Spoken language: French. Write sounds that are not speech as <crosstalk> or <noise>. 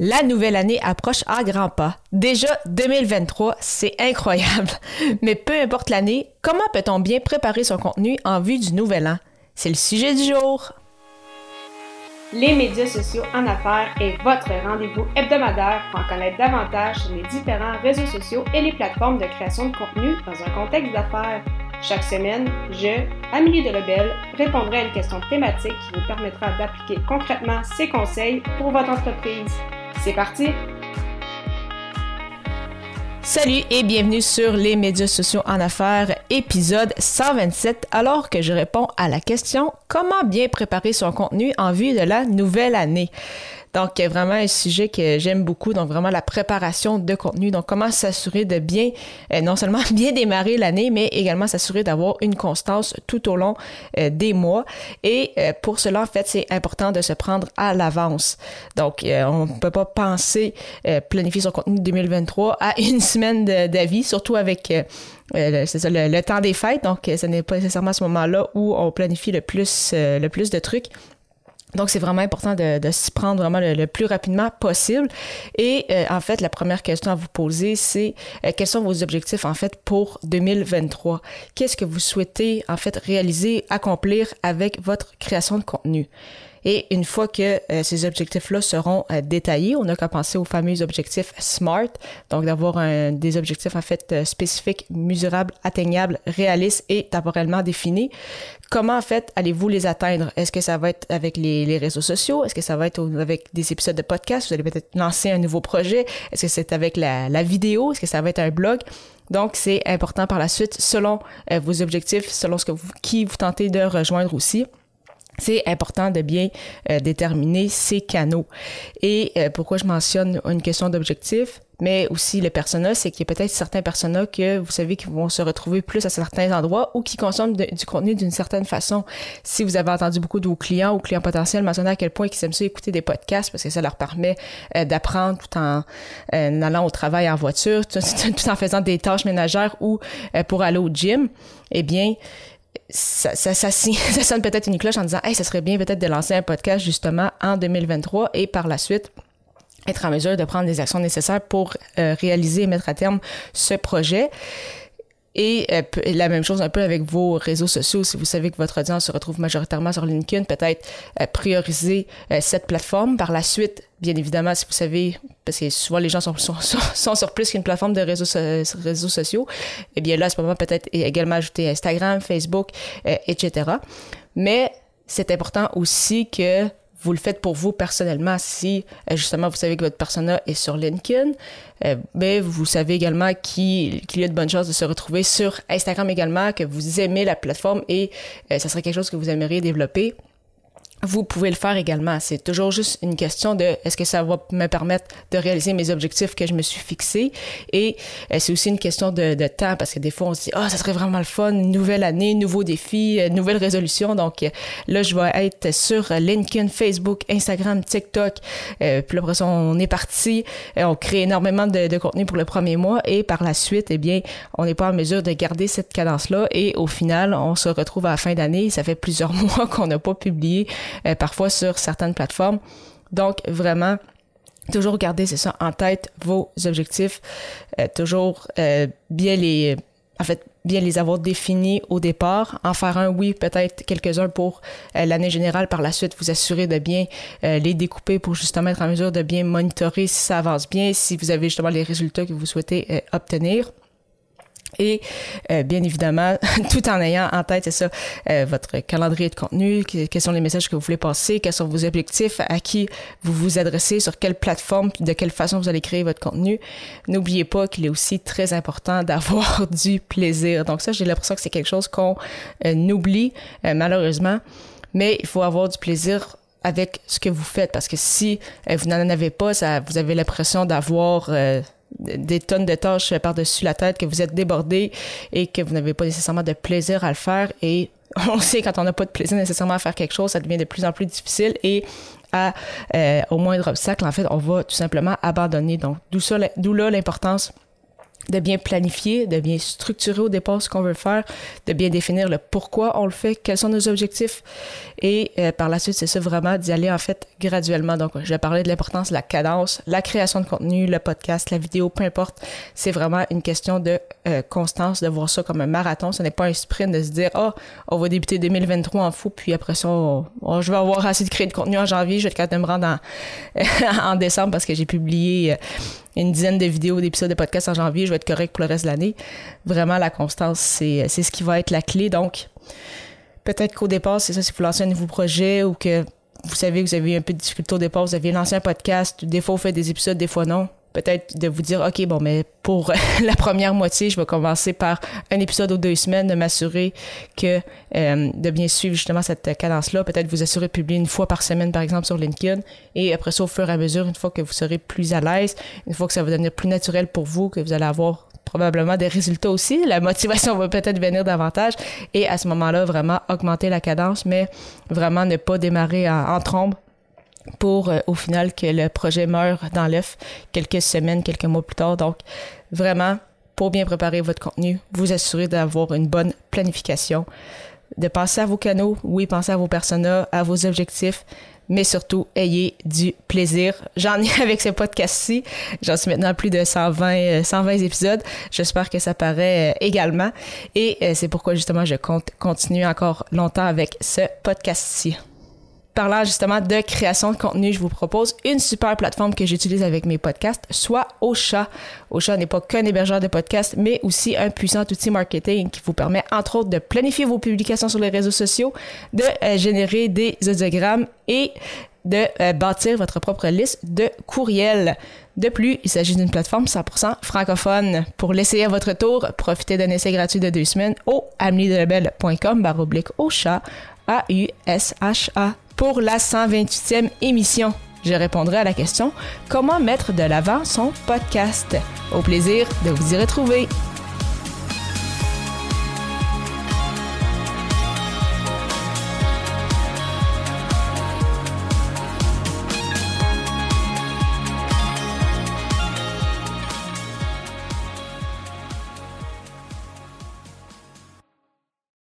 La nouvelle année approche à grands pas. Déjà 2023, c'est incroyable. <laughs> Mais peu importe l'année, comment peut-on bien préparer son contenu en vue du nouvel an? C'est le sujet du jour. Les médias sociaux en affaires est votre rendez-vous hebdomadaire pour en connaître davantage sur les différents réseaux sociaux et les plateformes de création de contenu dans un contexte d'affaires. Chaque semaine, je, Amélie de Rebelle, répondrai à une question thématique qui vous permettra d'appliquer concrètement ces conseils pour votre entreprise. C'est parti! Salut et bienvenue sur les médias sociaux en affaires, épisode 127, alors que je réponds à la question comment bien préparer son contenu en vue de la nouvelle année? Donc, vraiment un sujet que j'aime beaucoup, donc vraiment la préparation de contenu. Donc, comment s'assurer de bien, euh, non seulement <laughs> bien démarrer l'année, mais également s'assurer d'avoir une constance tout au long euh, des mois. Et euh, pour cela, en fait, c'est important de se prendre à l'avance. Donc, on ne peut pas penser planifier son contenu 2023 à une <laughs> semaine d'avis, surtout avec... c'est ça, le, temps des fêtes, donc ce n'est pas nécessairement à ce moment-là où on planifie le plus, le plus de trucs. Donc, c'est vraiment important de, s'y prendre vraiment le, plus rapidement possible. Et euh, en fait, la première question à vous poser, c'est euh, quels sont vos objectifs en fait pour 2023? Qu'est-ce que vous souhaitez en fait réaliser, accomplir avec votre création de contenu? Et une fois que euh, ces objectifs-là seront euh, détaillés, on n'a qu'à penser aux fameux objectifs SMART, donc d'avoir des objectifs en fait euh, spécifiques, mesurables, atteignables, réalistes et temporellement définis. Comment en fait allez-vous les atteindre? Est-ce que ça va être avec les, réseaux sociaux? Est-ce que ça va être avec des épisodes de podcast? Vous allez peut-être lancer un nouveau projet? Est-ce que c'est avec la, la vidéo? Est-ce que ça va être un blog? Donc, c'est important par la suite, selon vos objectifs, selon ce que vous, qui vous tentez de rejoindre aussi c'est important de bien euh, déterminer ces canaux. Et euh, pourquoi je mentionne une question d'objectif, mais aussi le persona, c'est qu'il y a peut-être certains personas que vous savez qui vont se retrouver plus à certains endroits ou qui consomment du contenu d'une certaine façon. Si vous avez entendu beaucoup de vos clients ou clients potentiels mentionner à quel point ils aiment ça écouter des podcasts parce que ça leur permet euh, d'apprendre tout en allant au travail en voiture, <laughs> tout, en faisant des tâches ménagères ou pour aller au gym, eh bien, ça, ça, <laughs> ça, sonne peut-être une cloche en disant Hey, ça serait bien peut-être de lancer un podcast justement en 2023 et par la suite être en mesure de prendre les actions nécessaires pour euh, réaliser et mettre à terme ce projet. Et euh, la même chose un peu avec vos réseaux sociaux. Si vous savez que votre audience se retrouve majoritairement sur LinkedIn, peut-être euh, prioriser euh, cette plateforme. Par la suite, bien évidemment, si vous savez, parce que souvent les gens sont, sont, sont <laughs> sur plus qu'une plateforme de réseaux, réseaux sociaux, eh bien là, à ce moment, peut-être également ajouter Instagram, Facebook, etc. Mais c'est important aussi que vous le faites pour vous personnellement. Si euh, justement vous savez que votre persona est sur LinkedIn, euh, mais vous savez également qu'il y a de bonnes chances de se retrouver sur Instagram également, que vous aimez la plateforme et euh, ça serait quelque chose que vous aimeriez développer vous pouvez le faire également. C'est toujours juste une question de est-ce que ça va me permettre de réaliser mes objectifs que je me suis fixés? Et euh, c'est aussi une question de, temps parce que des fois on se dit ah oh, ça serait vraiment le fun, nouvelle année, nouveau défi, euh, nouvelle résolution. Donc euh, là je vais être sur LinkedIn, Facebook, Instagram, TikTok. Euh, puis après on est parti, on crée énormément de, de, contenu pour le premier mois et par la suite eh bien on n'est pas en mesure de garder cette cadence là et au final on se retrouve à la fin d'année. Ça fait plusieurs <laughs> mois qu'on n'a pas publié euh, parfois sur certaines plateformes. Donc, vraiment, toujours garder, c'est ça, en tête vos objectifs, euh, toujours euh, bien les, en fait, bien les avoir définis au départ, en faire un, oui, peut-être quelques-uns pour l'année générale, par la suite, vous assurer de bien les découper pour justement être en mesure de bien monitorer si ça avance bien, si vous avez justement les résultats que vous souhaitez obtenir. Et euh, bien évidemment, <laughs> tout en ayant en tête, c'est ça, euh, votre calendrier de contenu, quels sont les messages que vous voulez passer, quels sont vos objectifs, à qui vous vous adressez, sur quelle plateforme, de quelle façon vous allez créer votre contenu. N'oubliez pas qu'il est aussi très important <laughs> d'avoir du plaisir. Donc ça, j'ai l'impression que c'est quelque chose qu'on euh, oublie malheureusement, mais il faut avoir du plaisir avec ce que vous faites parce que si vous n'en avez pas, ça, vous avez l'impression d'avoir des tonnes de tâches par-dessus la tête, que vous êtes débordé et que vous n'avez pas nécessairement de plaisir à le faire. Et <laughs> on sait quand on n'a pas de plaisir nécessairement à faire quelque chose, ça devient de plus en plus difficile et à, euh, au moindre obstacle, en fait, on va tout simplement abandonner. Donc, d'où là l'importance de bien planifier, de bien structurer au départ ce qu'on veut faire, de bien définir le pourquoi on le fait, quels sont nos objectifs. Et euh, par la suite, c'est ça vraiment d'y aller en fait graduellement. Donc, je vais parler de l'importance de la cadence, la création de contenu, le podcast, la vidéo, peu importe. C'est vraiment une question de euh, constance, de voir ça comme un marathon. Ce n'est pas un sprint de se dire, oh, on va débuter 2023 en fou, puis après ça, je vais avoir assez de créer de contenu en janvier, je vais être capable de me rendre en, <laughs> en décembre parce que j'ai publié euh, une dizaine de vidéos, d'épisodes de podcast en janvier, je vais être correct pour le reste de l'année. Vraiment, la constance, c'est, ce qui va être la clé. Donc, peut-être qu'au départ, c'est ça, si vous lancez un nouveau projet ou que vous savez que vous avez un peu de difficulté au départ, vous avez lancé un podcast, des fois vous faites des épisodes, des fois non peut-être de vous dire, OK, bon, mais pour <laughs> la première moitié, je vais commencer par un épisode ou deux semaines, de m'assurer que, euh, de bien suivre justement cette cadence-là, peut-être vous assurer de publier une fois par semaine, par exemple, sur LinkedIn, et après ça, au fur et à mesure, une fois que vous serez plus à l'aise, une fois que ça va devenir plus naturel pour vous, que vous allez avoir probablement des résultats aussi, <laughs> la motivation va peut-être venir davantage, et à ce moment-là, vraiment augmenter la cadence, mais vraiment ne pas démarrer en, en trombe, pour euh, au final que le projet meure dans l'œuf quelques semaines, quelques mois plus tard. Donc vraiment, pour bien préparer votre contenu, vous assurer d'avoir une bonne planification, de penser à vos canaux, oui, pensez à vos personas, à vos objectifs, mais surtout, ayez du plaisir. J'en ai <laughs> avec ce podcast-ci. J'en suis maintenant à plus de 120, 120 euh, épisodes. J'espère que ça paraît euh, également. Et c'est pourquoi justement je compte continuer encore longtemps avec ce podcast-ci parlant justement de création de contenu, je vous propose une super plateforme que j'utilise avec mes podcasts, soit Ocha. Ocha n'est pas qu'un hébergeur de podcasts, mais aussi un puissant outil marketing qui vous permet entre autres de planifier vos publications sur les réseaux sociaux, de euh, générer des audiogrammes et de euh, bâtir votre propre liste de courriels. De plus, il s'agit d'une plateforme 100% francophone. Pour l'essayer à votre tour, profitez d'un essai gratuit de deux semaines au ameliedelabel.com baroblique au chat A-U-S-H-A pour la 128e émission. Je répondrai à la question Comment mettre de l'avant son podcast? Au plaisir de vous y retrouver.